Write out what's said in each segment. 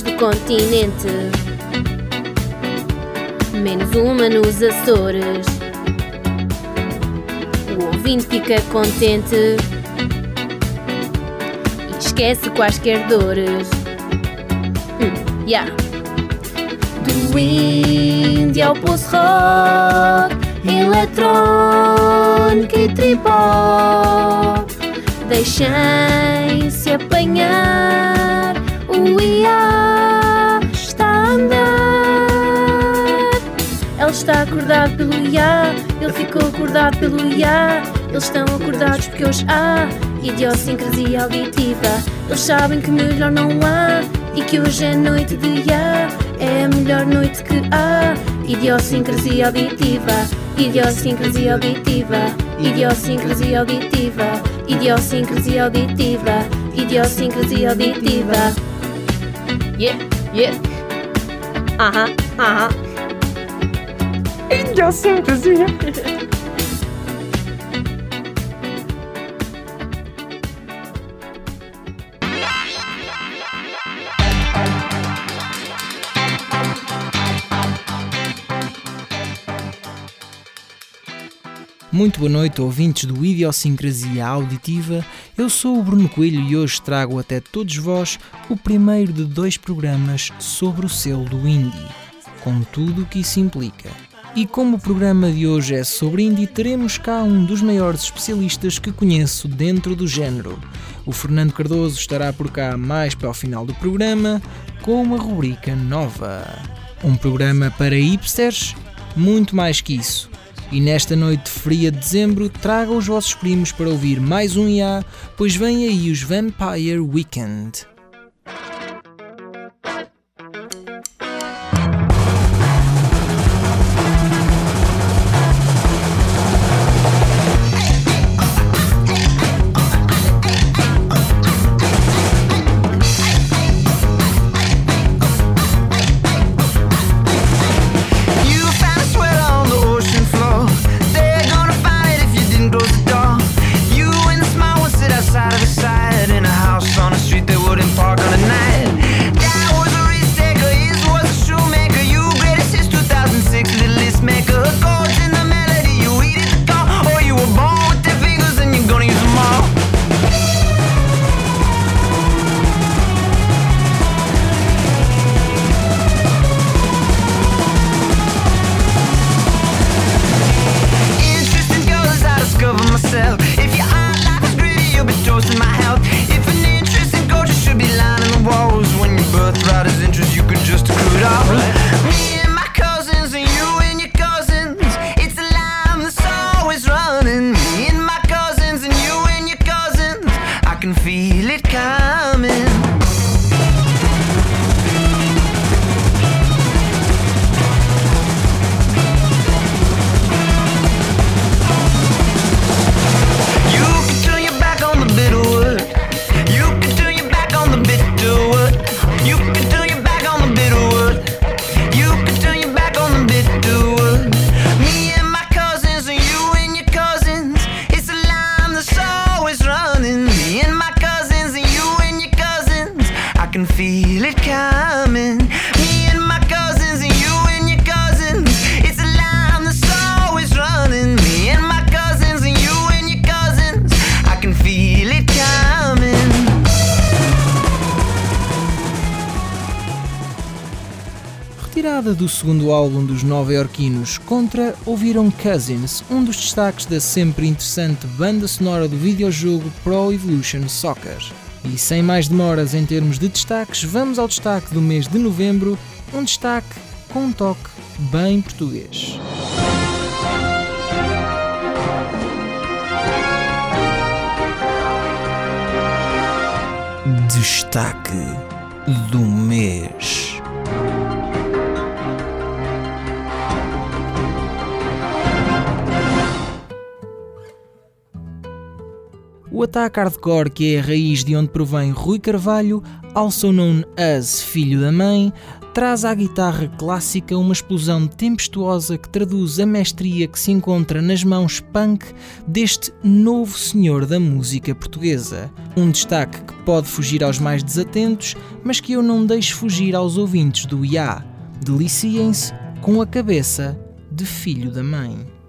22 do continente. Menos uma nos Açores. O ouvinte fica contente e esquece quaisquer dores. Hum, yeah. Do indie ao post-rock, eletrónica e tripó. Deixem-se apanhar, o IA Ele está acordado pelo IA, ele ficou acordado pelo IA. Eles estão acordados porque hoje há idiosincrasia auditiva. Eles sabem que melhor não há e que hoje é noite de IA. É a melhor noite que há. Idiosincrasia auditiva, idiosincrasia auditiva, idiosincrasia auditiva, idiosincrasia auditiva, idiosincrasia auditiva. Yeah, yeah. Aham, aham. Idiosincrasia. Muito boa noite, ouvintes do Idiosincrasia Auditiva. Eu sou o Bruno Coelho e hoje trago até todos vós o primeiro de dois programas sobre o selo do Indie, com tudo o que isso implica. E como o programa de hoje é sobre indie, teremos cá um dos maiores especialistas que conheço dentro do género. O Fernando Cardoso estará por cá mais para o final do programa com uma rubrica nova. Um programa para hipsters? Muito mais que isso. E nesta noite fria de dezembro, traga os vossos primos para ouvir mais um IA, pois vem aí os Vampire Weekend. Segundo álbum dos nova-iorquinos, Contra ouviram Cousins, um dos destaques da sempre interessante banda sonora do videojogo Pro Evolution Soccer. E sem mais demoras em termos de destaques, vamos ao destaque do mês de novembro, um destaque com um toque bem português. Destaque do mês. O ataque hardcore, que é a raiz de onde provém Rui Carvalho, also known as Filho da Mãe, traz à guitarra clássica uma explosão tempestuosa que traduz a mestria que se encontra nas mãos punk deste novo senhor da música portuguesa. Um destaque que pode fugir aos mais desatentos, mas que eu não deixo fugir aos ouvintes do IA. Deliciem-se com a cabeça de filho da mãe.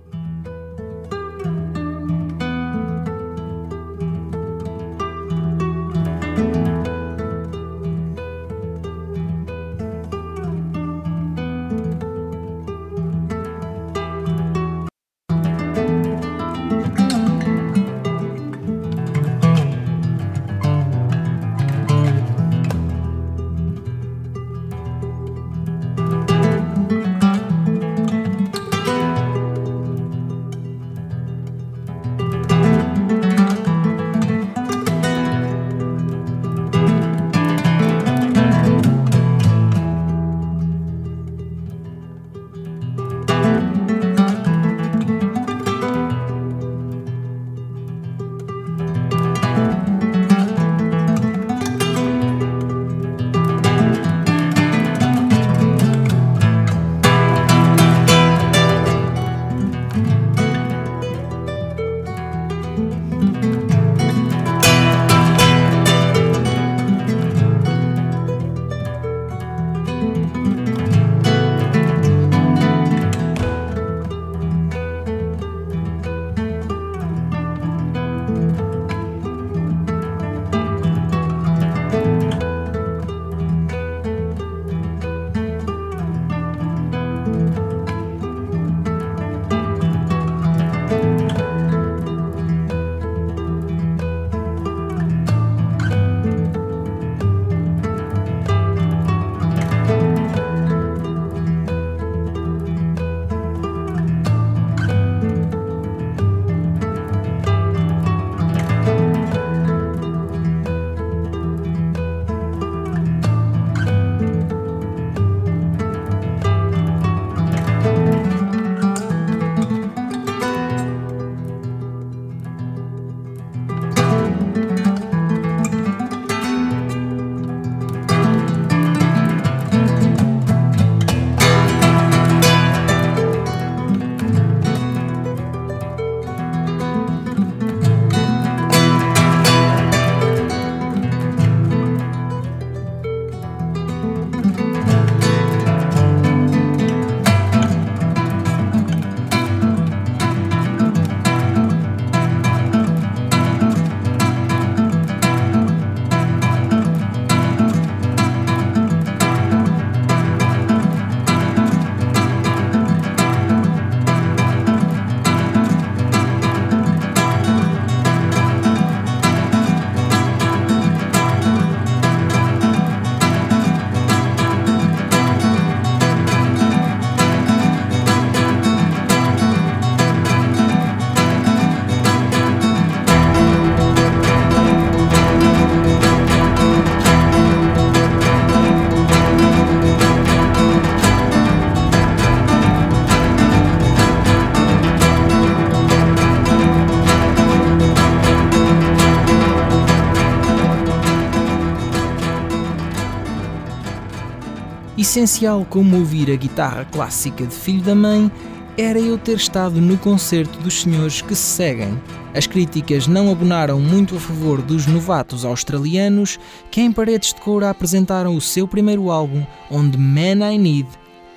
Essencial como ouvir a guitarra clássica de Filho da Mãe era eu ter estado no concerto dos senhores que se seguem. As críticas não abonaram muito a favor dos novatos australianos que em Paredes de Coura apresentaram o seu primeiro álbum, onde Man I Need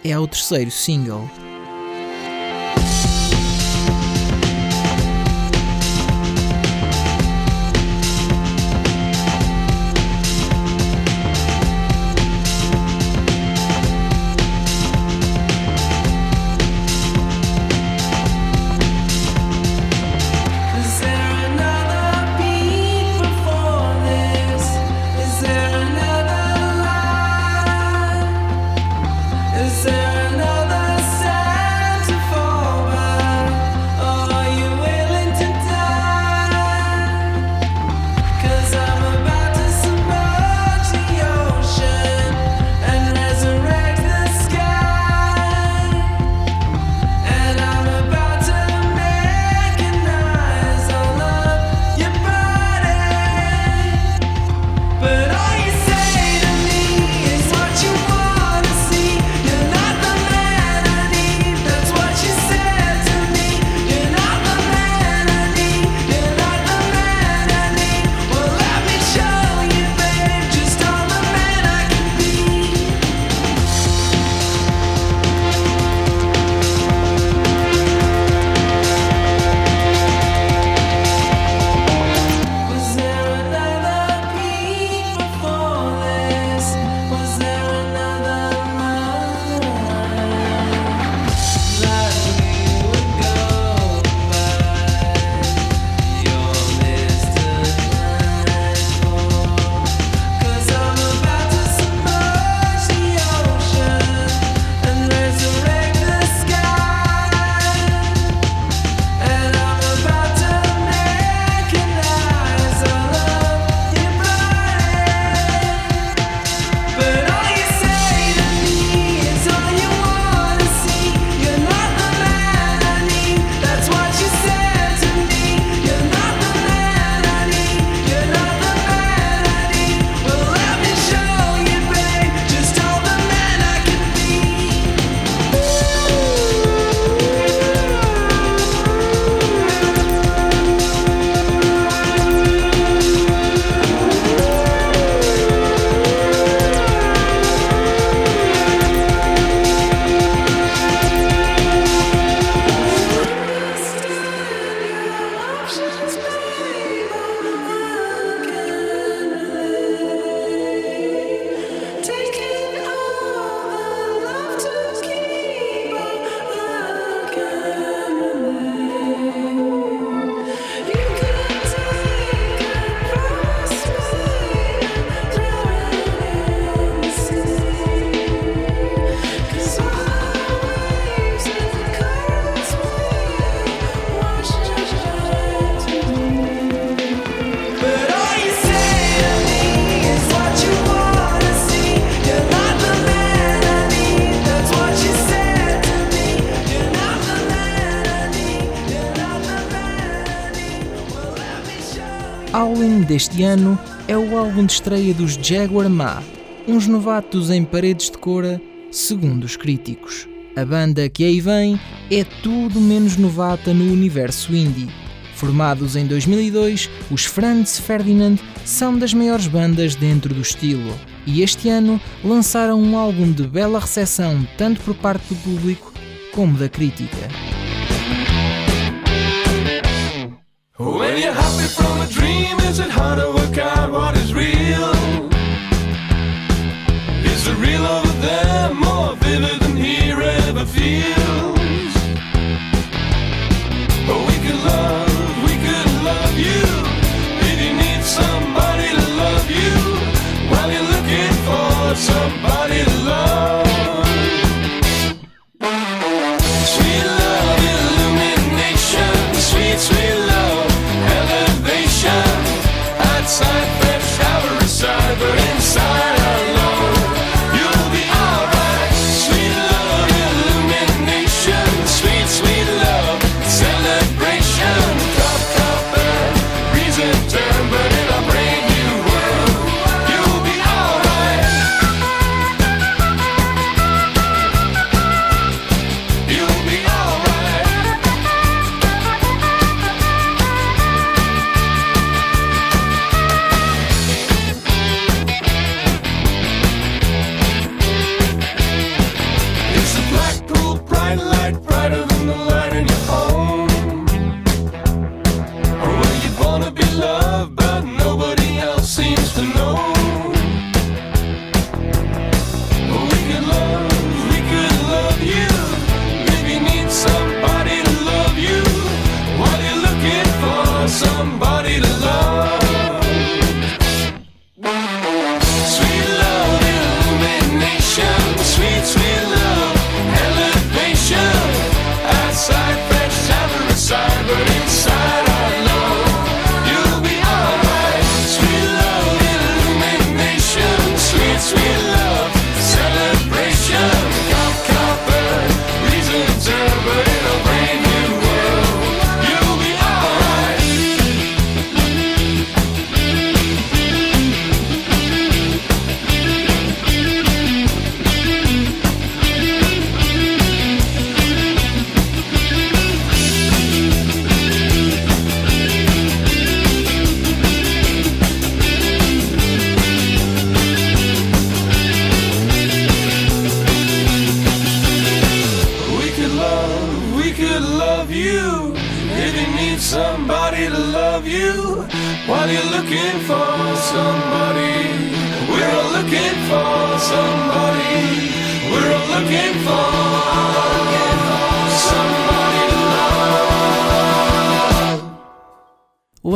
é o terceiro single. Ano é o álbum de estreia dos Jaguar Ma, uns novatos em paredes de cora, segundo os críticos. A banda que aí vem é tudo menos novata no universo indie. Formados em 2002, os Franz Ferdinand são das maiores bandas dentro do estilo e este ano lançaram um álbum de bela recepção tanto por parte do público como da crítica. When from a dream, is it hard to work out what is real? Is the real over there more vivid than here ever feels?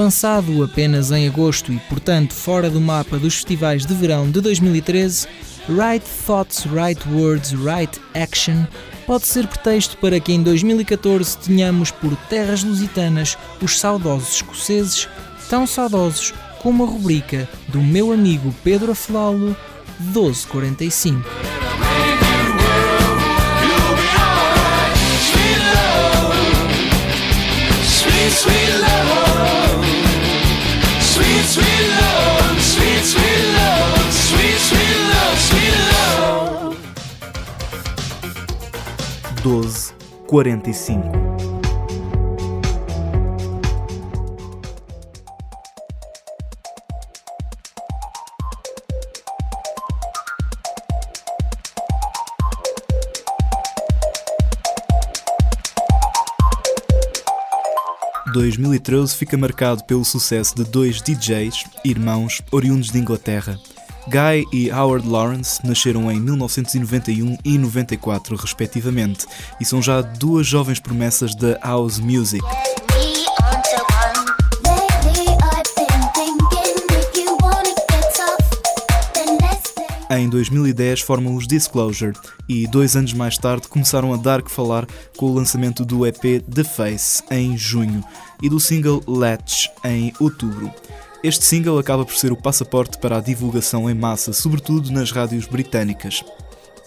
Lançado apenas em agosto e, portanto, fora do mapa dos festivais de verão de 2013, Right Thoughts, Right Words, Right Action pode ser pretexto para que em 2014 tenhamos por terras lusitanas os saudosos escoceses, tão saudosos como a rubrica do meu amigo Pedro Aflalo 1245. You'll be alright. Sweet 1245. ...2013 fica marcado pelo sucesso de dois DJs, irmãos, oriundos de Inglaterra. Guy e Howard Lawrence nasceram em 1991 e 94, respectivamente, e são já duas jovens promessas da house music. Em 2010 formam os Disclosure e dois anos mais tarde começaram a dar que falar com o lançamento do EP The Face em junho e do single Latch em outubro. Este single acaba por ser o passaporte para a divulgação em massa, sobretudo nas rádios britânicas.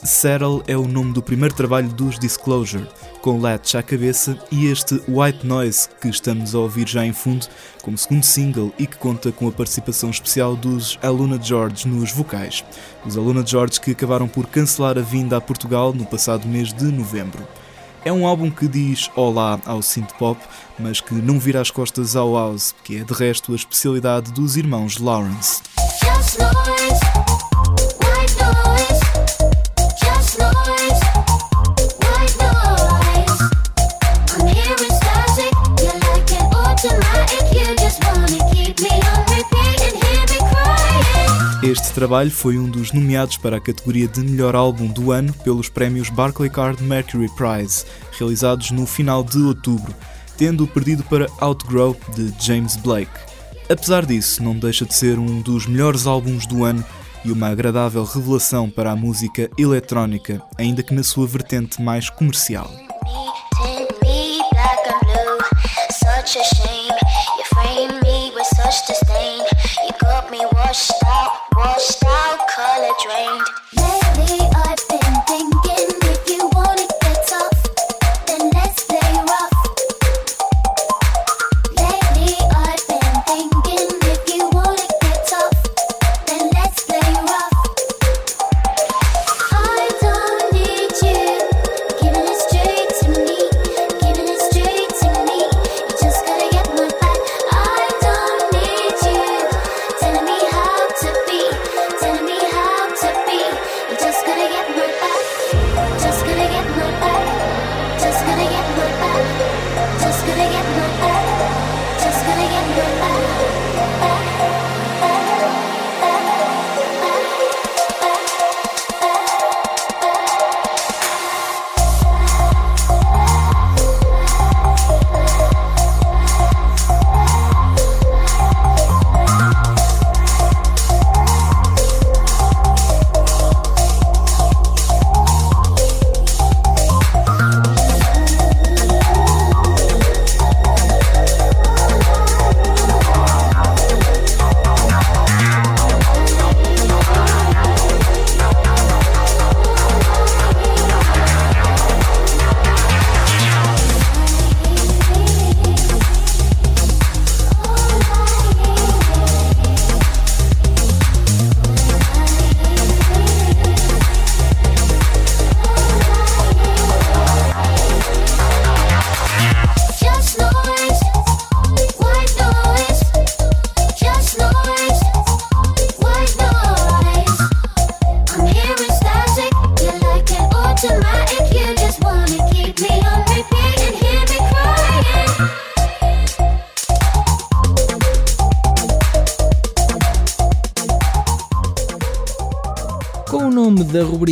Settle é o nome do primeiro trabalho dos Disclosure, com Latch à cabeça e este White Noise que estamos a ouvir já em fundo como segundo single e que conta com a participação especial dos Aluna George nos vocais. Os Aluna George que acabaram por cancelar a vinda a Portugal no passado mês de novembro. É um álbum que diz olá ao synth pop, mas que não vira as costas ao house, que é de resto a especialidade dos irmãos Lawrence. Este trabalho foi um dos nomeados para a categoria de melhor álbum do ano pelos prémios Barclaycard Mercury Prize, realizados no final de outubro, tendo perdido para Outgrow de James Blake. Apesar disso, não deixa de ser um dos melhores álbuns do ano e uma agradável revelação para a música eletrónica, ainda que na sua vertente mais comercial. Such a shame. You frame me with such disdain. Me washed out, washed out, color drained. Lately I've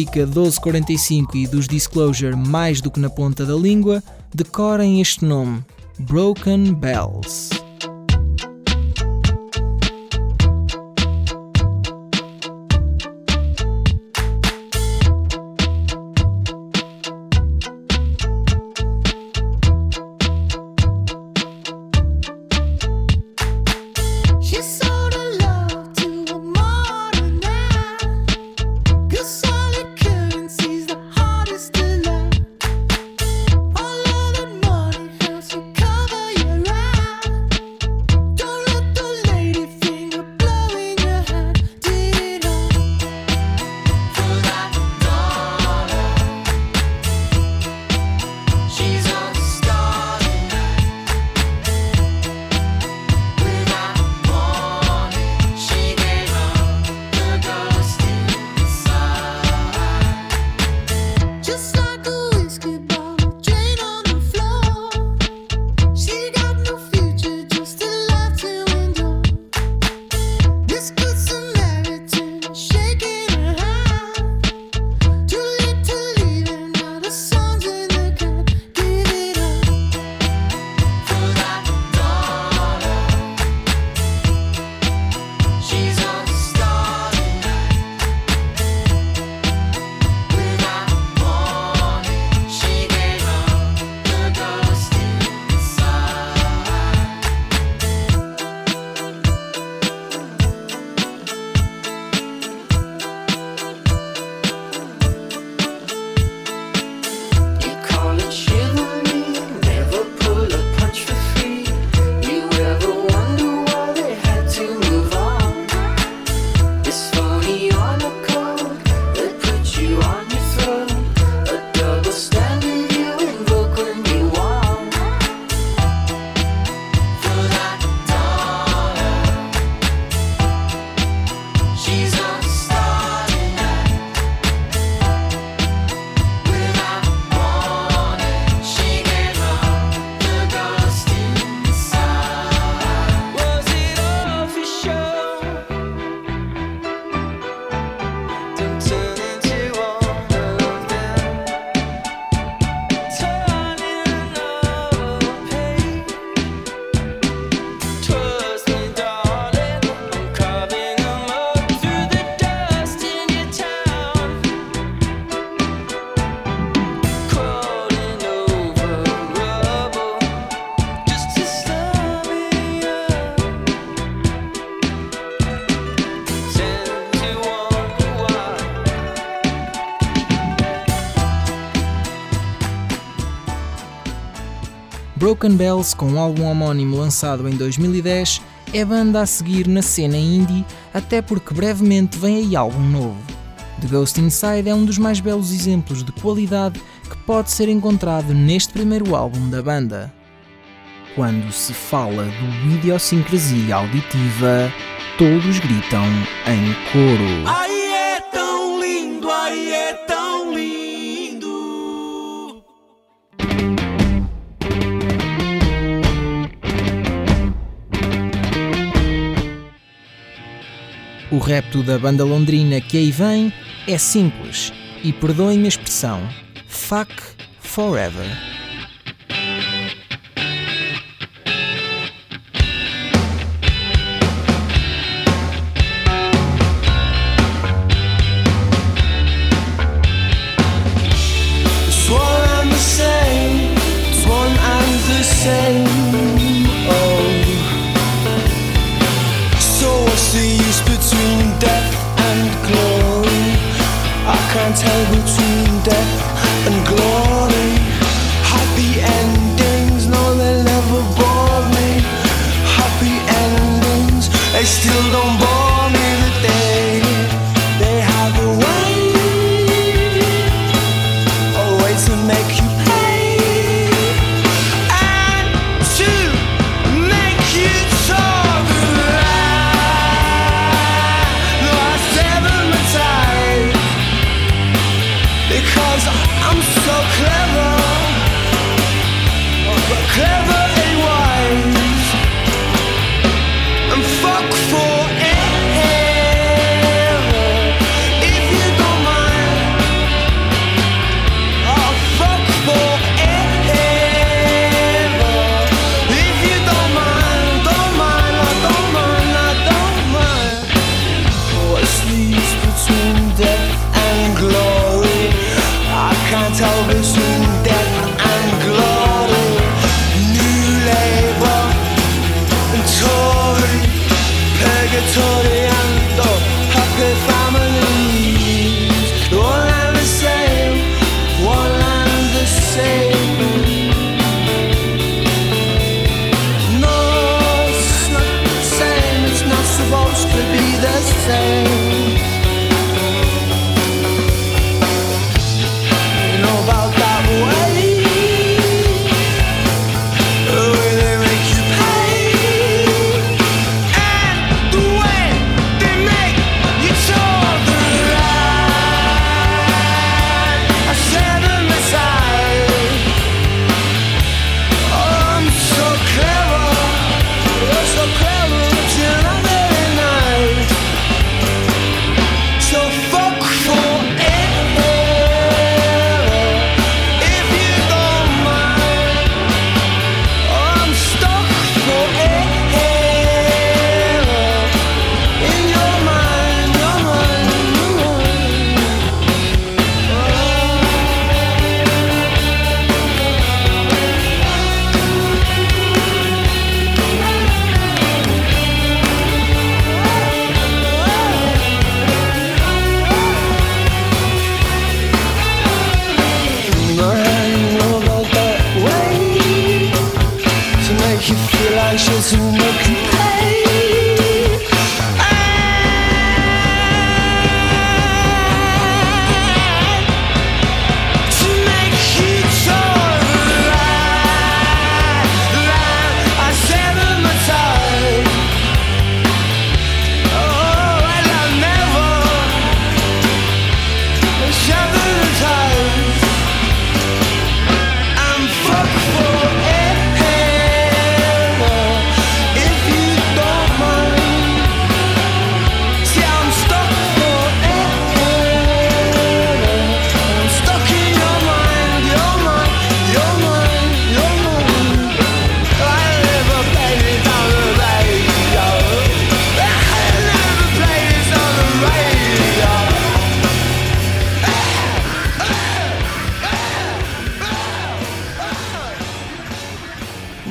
rubrica 1245 e dos Disclosure mais do que na ponta da língua, decorem este nome: Broken Bells. Broken Bells, com um álbum homónimo lançado em 2010, é banda a seguir na cena indie, até porque brevemente vem aí álbum novo. The Ghost Inside é um dos mais belos exemplos de qualidade que pode ser encontrado neste primeiro álbum da banda. Quando se fala do idiosincrasia auditiva, todos gritam em coro. Repto da banda londrina que aí vem é simples e perdoem-me a expressão: fuck forever.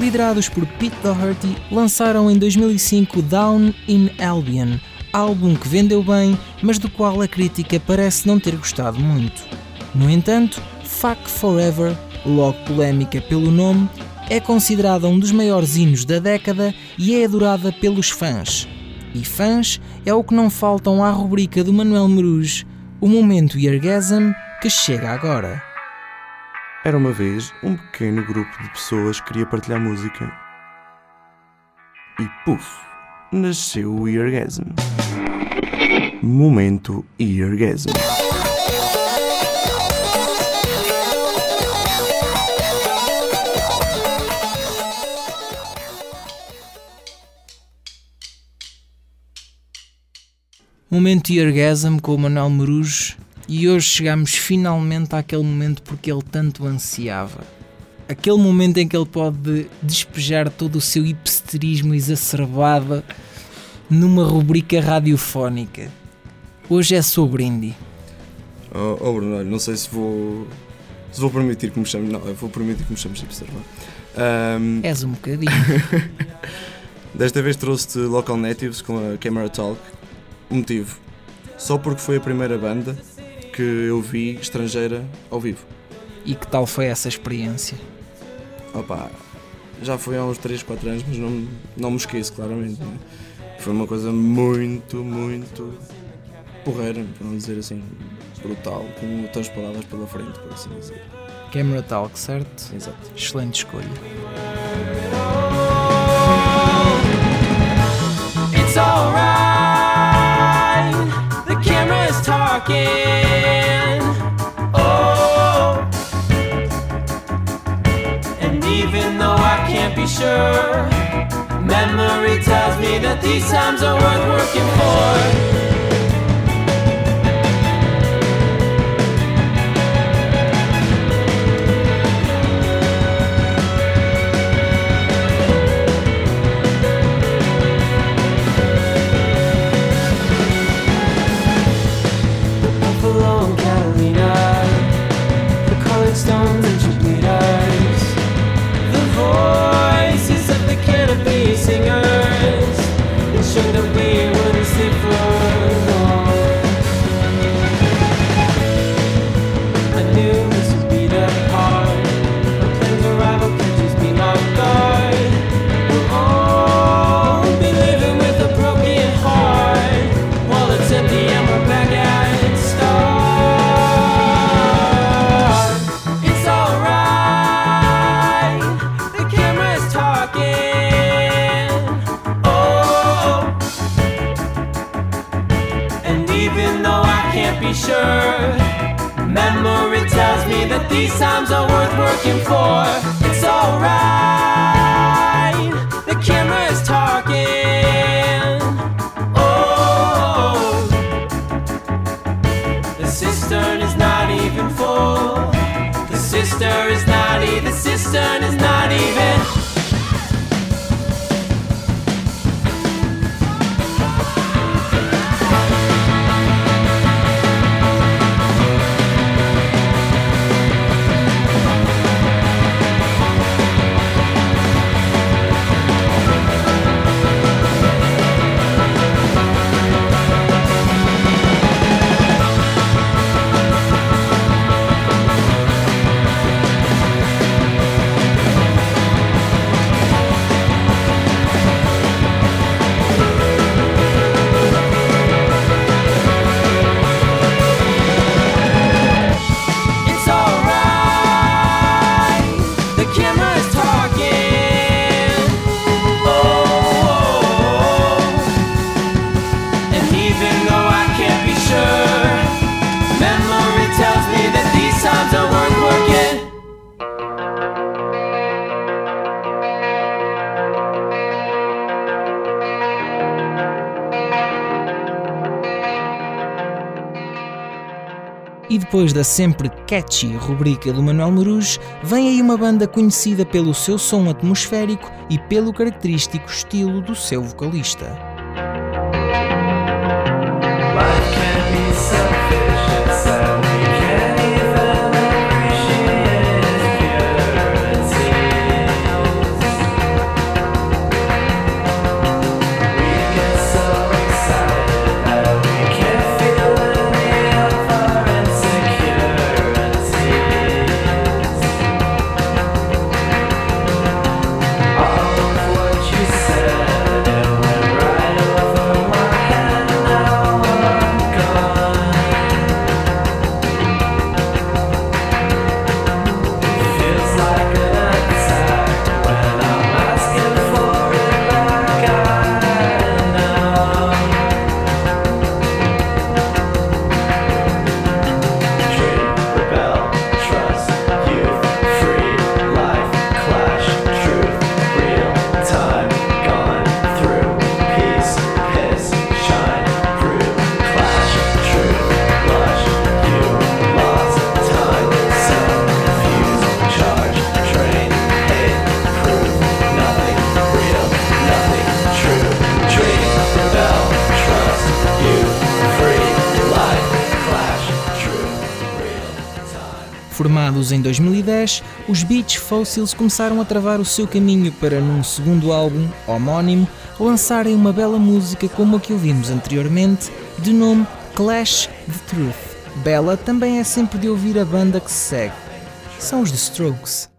Liderados por Pete Doherty, lançaram em 2005 Down in Albion, álbum que vendeu bem, mas do qual a crítica parece não ter gostado muito. No entanto, Fuck Forever, logo polémica pelo nome, é considerada um dos maiores hinos da década e é adorada pelos fãs. E fãs é o que não faltam à rubrica do Manuel Meruz, o momento Eargasm que chega agora. Era uma vez um pequeno grupo de pessoas que queria partilhar música. E puf, nasceu o Eargasm. Momento Eargasm. Momento Eargasm com o Manuel Meruz e hoje chegamos finalmente àquele momento porque ele tanto ansiava. Aquele momento em que ele pode despejar todo o seu hipsterismo exacerbado numa rubrica radiofónica. Hoje é sobre indie. Oh, oh Bruno, não sei se vou. Se vou permitir que me chame. Não, eu vou permitir que me chames hipster. Ahm, És um bocadinho. Desta vez trouxe-te Local Natives com a Camera Talk. O motivo? Só porque foi a primeira banda que eu vi estrangeira ao vivo. E que tal foi essa experiência? Opa, já foi há uns 3, 4 anos, mas não, não me esqueço claramente. né? Foi uma coisa muito, muito porreira, para não dizer assim, brutal, com outras palavras pela frente, por assim dizer. Camera Talk, certo? Exato. Excelente escolha. It's alright. The camera is talking. Sure, memory tells me that these times are worth working for. Working for. It's alright, the camera is talking. Oh, the cistern is not even full. The sister is not even. The cistern is not depois da sempre catchy rubrica do Manuel Meruz, vem aí uma banda conhecida pelo seu som atmosférico e pelo característico estilo do seu vocalista. Formados em 2010, os Beach Fossils começaram a travar o seu caminho para, num segundo álbum, homónimo, lançarem uma bela música como a que ouvimos anteriormente, de nome Clash the Truth. Bela também é sempre de ouvir a banda que se segue. São os The Strokes.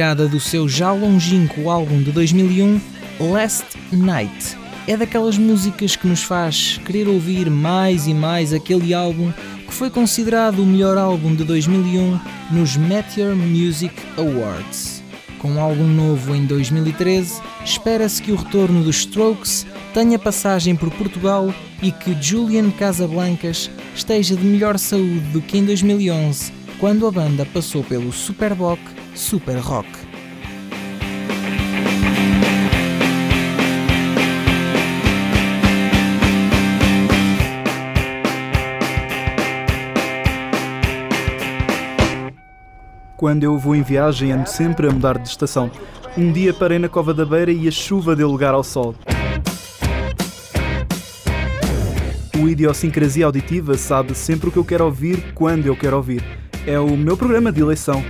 Retirada do seu já longínquo álbum de 2001, Last Night. É daquelas músicas que nos faz querer ouvir mais e mais aquele álbum que foi considerado o melhor álbum de 2001 nos Meteor Music Awards. Com um álbum novo em 2013, espera-se que o retorno dos Strokes tenha passagem por Portugal e que Julian Casablancas esteja de melhor saúde do que em 2011, quando a banda passou pelo Superboc Super Rock. Quando eu vou em viagem, ando sempre a mudar de estação. Um dia parei na Cova da Beira e a chuva deu lugar ao sol. O Idiosincrasia Auditiva sabe sempre o que eu quero ouvir quando eu quero ouvir. É o meu programa de eleição.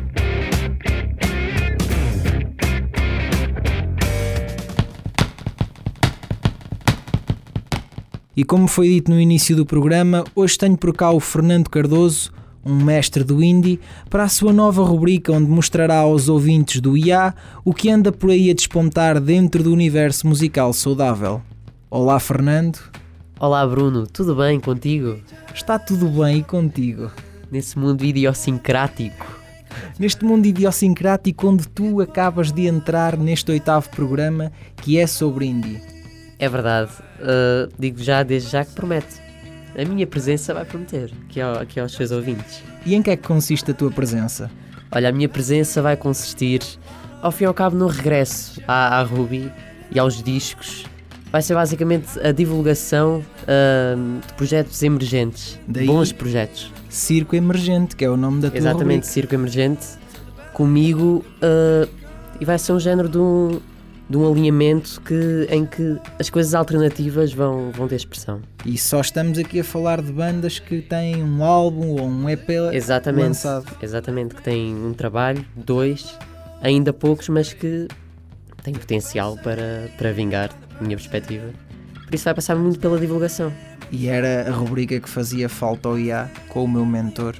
E como foi dito no início do programa, hoje tenho por cá o Fernando Cardoso, um mestre do indie, para a sua nova rubrica onde mostrará aos ouvintes do IA o que anda por aí a despontar dentro do universo musical saudável. Olá, Fernando. Olá Bruno, tudo bem contigo? Está tudo bem e contigo? Nesse mundo idiosincrático. Neste mundo idiosincrático onde tu acabas de entrar neste oitavo programa que é sobre indie. É verdade, uh, digo já desde já que promete. A minha presença vai prometer aqui, ao- aqui aos seus ouvintes. E em que é que consiste a tua presença? Olha, a minha presença vai consistir, ao fim e ao cabo, no regresso à, à Ruby e aos discos. Vai ser basicamente a divulgação ah, de projetos emergentes, Daí- bons projetos. Circo Emergente, que é o nome da tua Exatamente, rubrica. Circo Emergente, comigo, ah, e vai ser um género de um, de um alinhamento que, em que as coisas alternativas vão, vão ter expressão. E só estamos aqui a falar de bandas que têm um álbum ou um EP Exatamente. lançado. Exatamente, que têm um trabalho, dois, ainda poucos, mas que têm potencial para, para vingar, da minha perspectiva. Por isso vai passar muito pela divulgação. E era a rubrica que fazia falta ao IA com o meu mentor.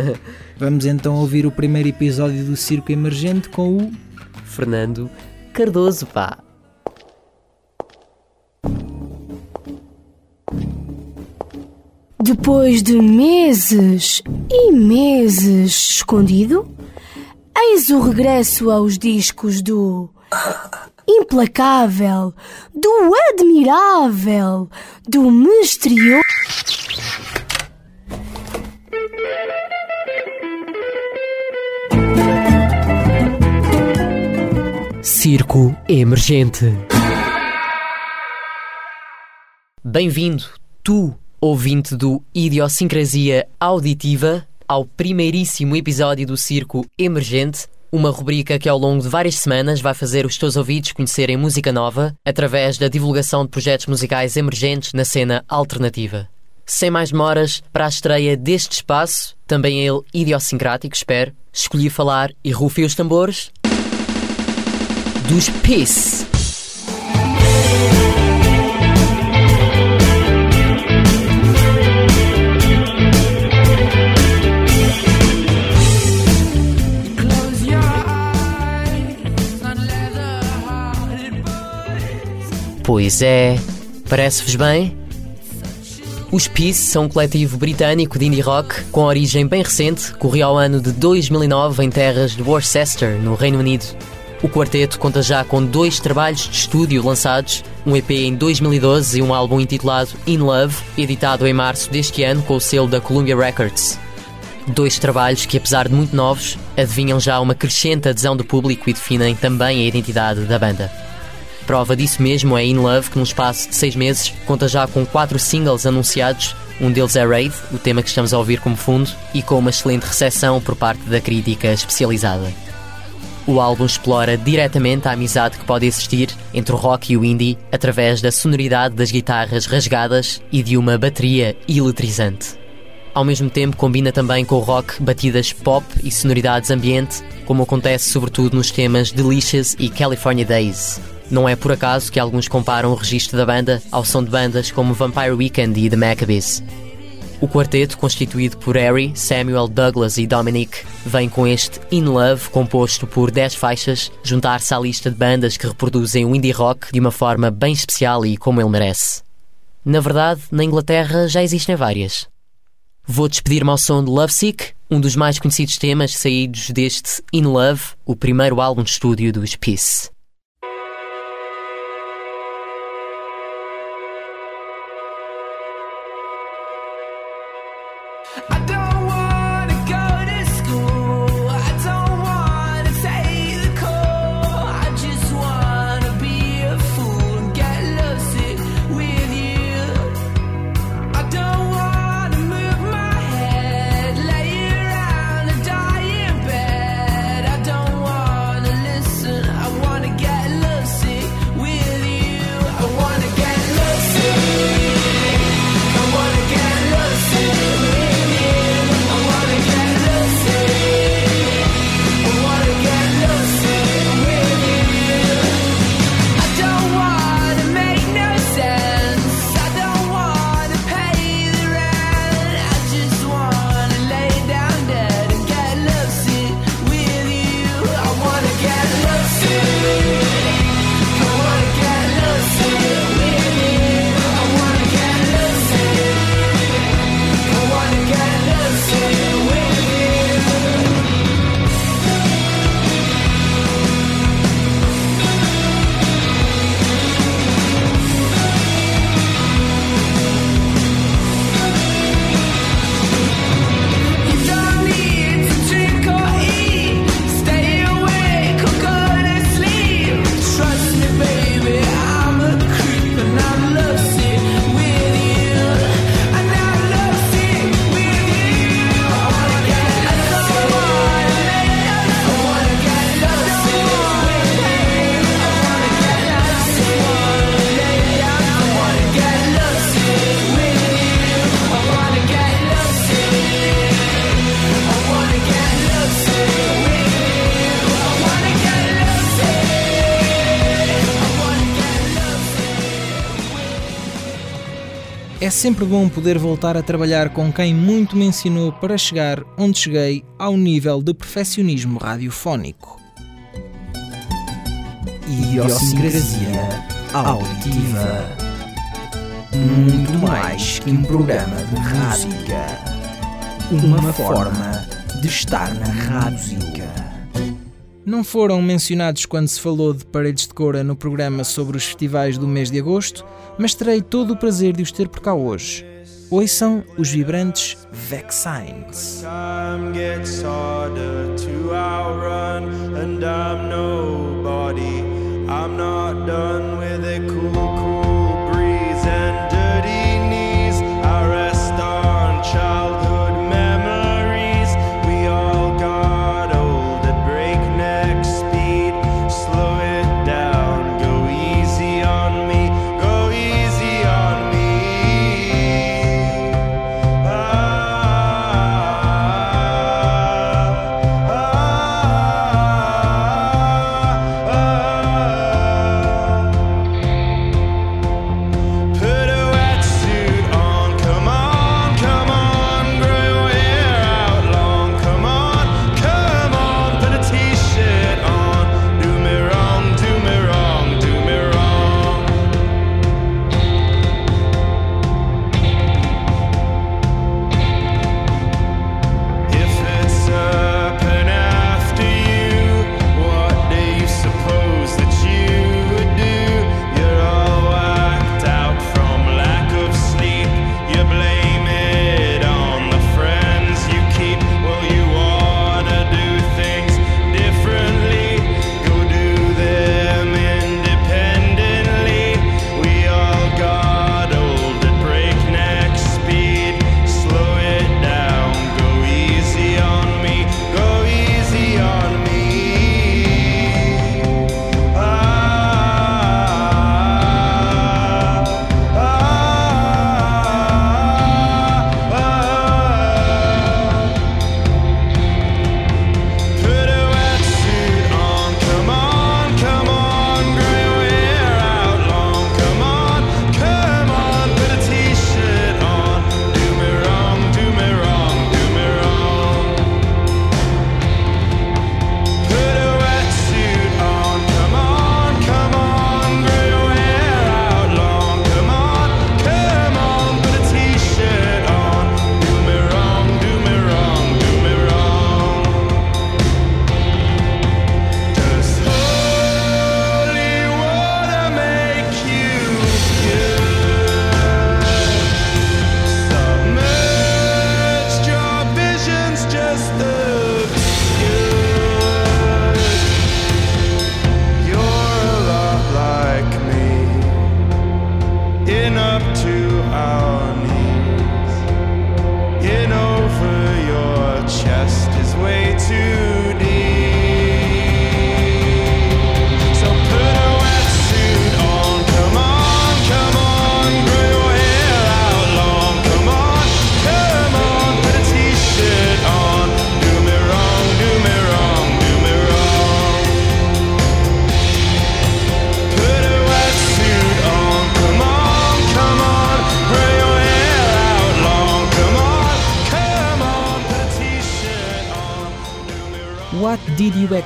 Vamos então ouvir o primeiro episódio do Circo Emergente com o Fernando Cardoso, pá! Depois de meses e meses escondido, eis o regresso aos discos do implacável, do admirável, do misterioso. Circo Emergente. Bem-vindo, tu, ouvinte do Idiosincrasia Auditiva, ao primeiríssimo episódio do Circo Emergente, uma rubrica que ao longo de várias semanas vai fazer os teus ouvidos conhecerem música nova através da divulgação de projetos musicais emergentes na cena alternativa. Sem mais demoras, para a estreia deste espaço, também ele idiosincrático, espero, escolhi falar e rufei os tambores dos Peace. Pois é, parece-vos bem? Os Peace são um coletivo britânico de indie rock com origem bem recente, corria ao ano de 2009 em terras de Worcester, no Reino Unido. O quarteto conta já com dois trabalhos de estúdio lançados, um EP em 2012 e um álbum intitulado In Love, editado em março deste ano com o selo da Columbia Records. Dois trabalhos que, apesar de muito novos, adivinham já uma crescente adesão do público e definem também a identidade da banda. Prova disso mesmo é In Love, que num espaço de seis meses conta já com quatro singles anunciados. Um deles é Raid, o tema que estamos a ouvir como fundo, e com uma excelente recepção por parte da crítica especializada. O álbum explora diretamente a amizade que pode existir entre o rock e o indie através da sonoridade das guitarras rasgadas e de uma bateria eletrizante. Ao mesmo tempo, combina também com o rock batidas pop e sonoridades ambiente, como acontece sobretudo nos temas Delicious e California Days. Não é por acaso que alguns comparam o registro da banda ao som de bandas como Vampire Weekend e The Maccabees. O quarteto, constituído por Harry, Samuel, Douglas e Dominic, vem com este In Love, composto por 10 faixas, juntar-se à lista de bandas que reproduzem o indie rock de uma forma bem especial e como ele merece. Na verdade, na Inglaterra já existem várias. Vou despedir-me ao som de Lovesick, um dos mais conhecidos temas saídos deste In Love, o primeiro álbum de estúdio dos Peace. É sempre bom poder voltar a trabalhar com quem muito me ensinou para chegar onde cheguei ao nível de perfeccionismo radiofónico. Idiosincrasia auditiva. Muito mais que um programa de rádio. Uma forma de estar na rádio. Não foram mencionados quando se falou de paredes de cora no programa sobre os festivais do mês de agosto, mas terei todo o prazer de os ter por cá hoje. Ouçam os vibrantes Vexines. I'm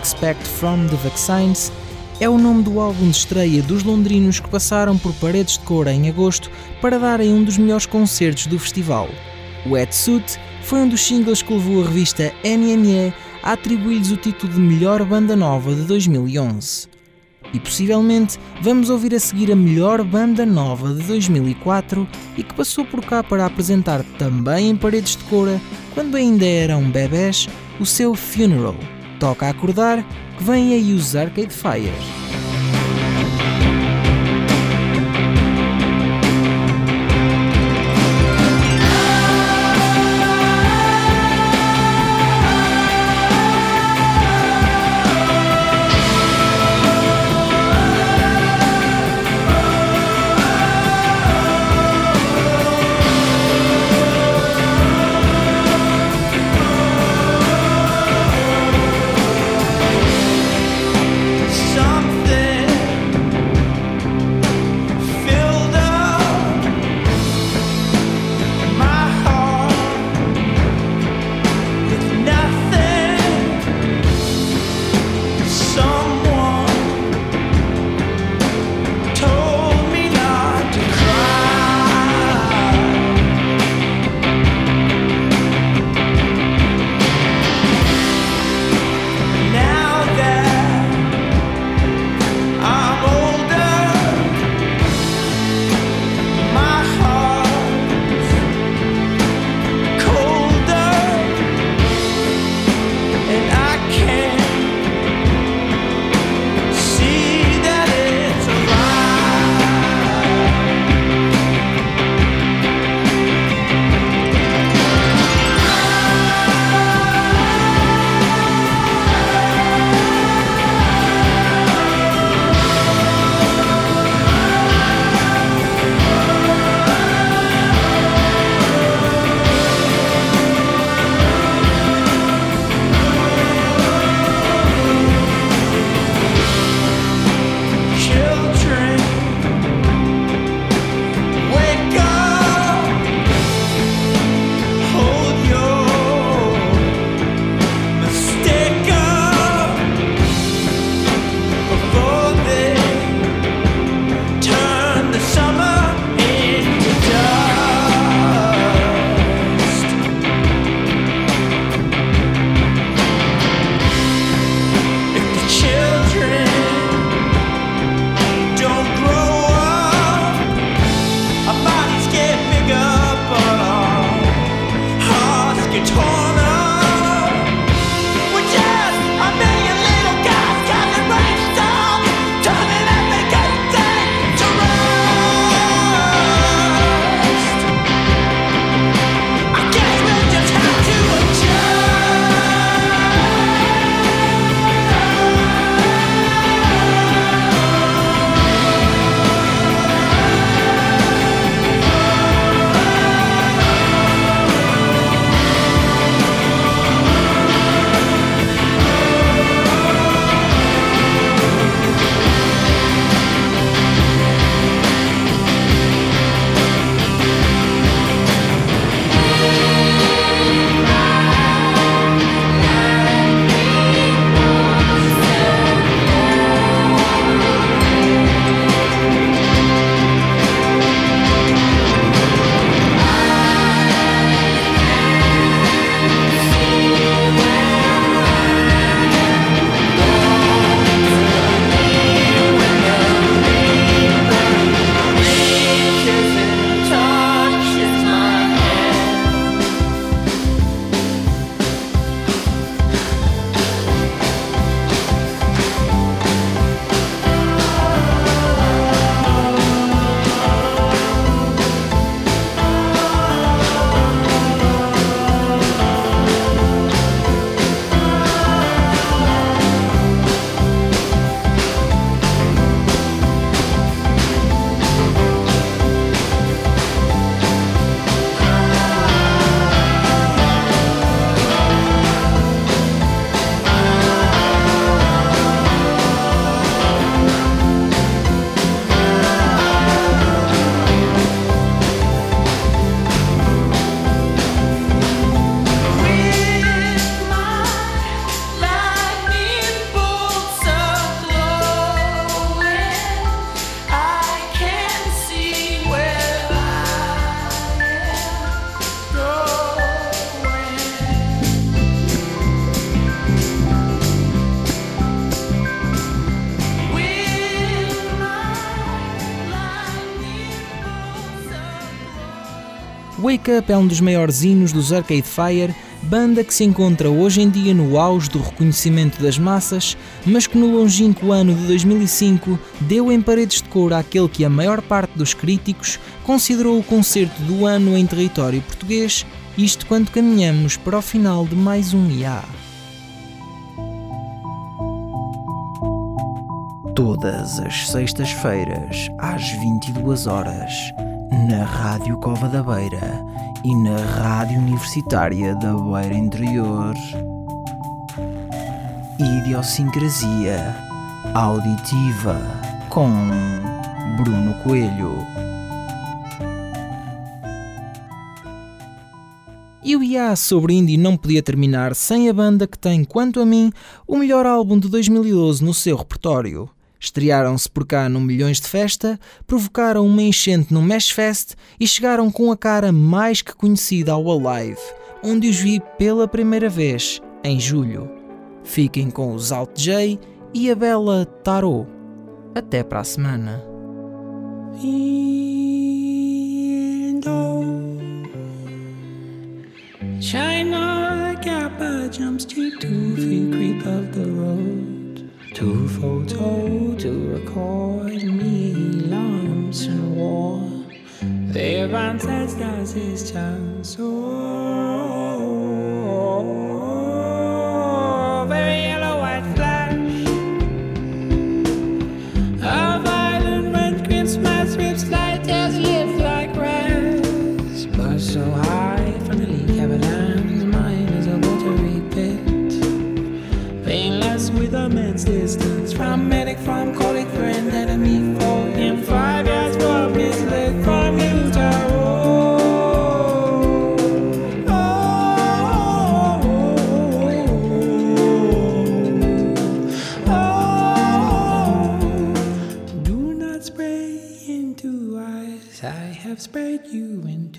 Expect from the Vaccines é o nome do álbum de estreia dos londrinos que passaram por Paredes de Cor em agosto para darem um dos melhores concertos do festival. Wetsuit foi um dos singles que levou a revista NME a atribuir-lhes o título de melhor banda nova de 2011. E possivelmente vamos ouvir a seguir a melhor banda nova de 2004 e que passou por cá para apresentar também em Paredes de Cora, quando ainda eram bebés, o seu Funeral. Toca acordar que vem aí os Arcade Fire. Wake é um dos maiores hinos dos Arcade Fire, banda que se encontra hoje em dia no auge do reconhecimento das massas, mas que no longínquo ano de 2005 deu em paredes de couro àquele que a maior parte dos críticos considerou o concerto do ano em território português, isto quando caminhamos para o final de mais um IA. Todas as sextas-feiras, às 22 horas, na Rádio Cova da Beira e na Rádio Universitária da Beira Interior. Idiosincrasia auditiva com Bruno Coelho. E o IA sobre indie não podia terminar sem a banda que tem, quanto a mim, o melhor álbum de 2012 no seu repertório. Estrearam-se por cá no Milhões de Festa, provocaram uma enchente no Mesh Fest e chegaram com a cara mais que conhecida ao Alive, onde os vi pela primeira vez, em julho. Fiquem com os Alt J e a bela Tarot. Até para a semana. China jumps to two feet creep up the road. Two photo to record me lumps and war. Their ancestors his chance. Oh,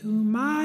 my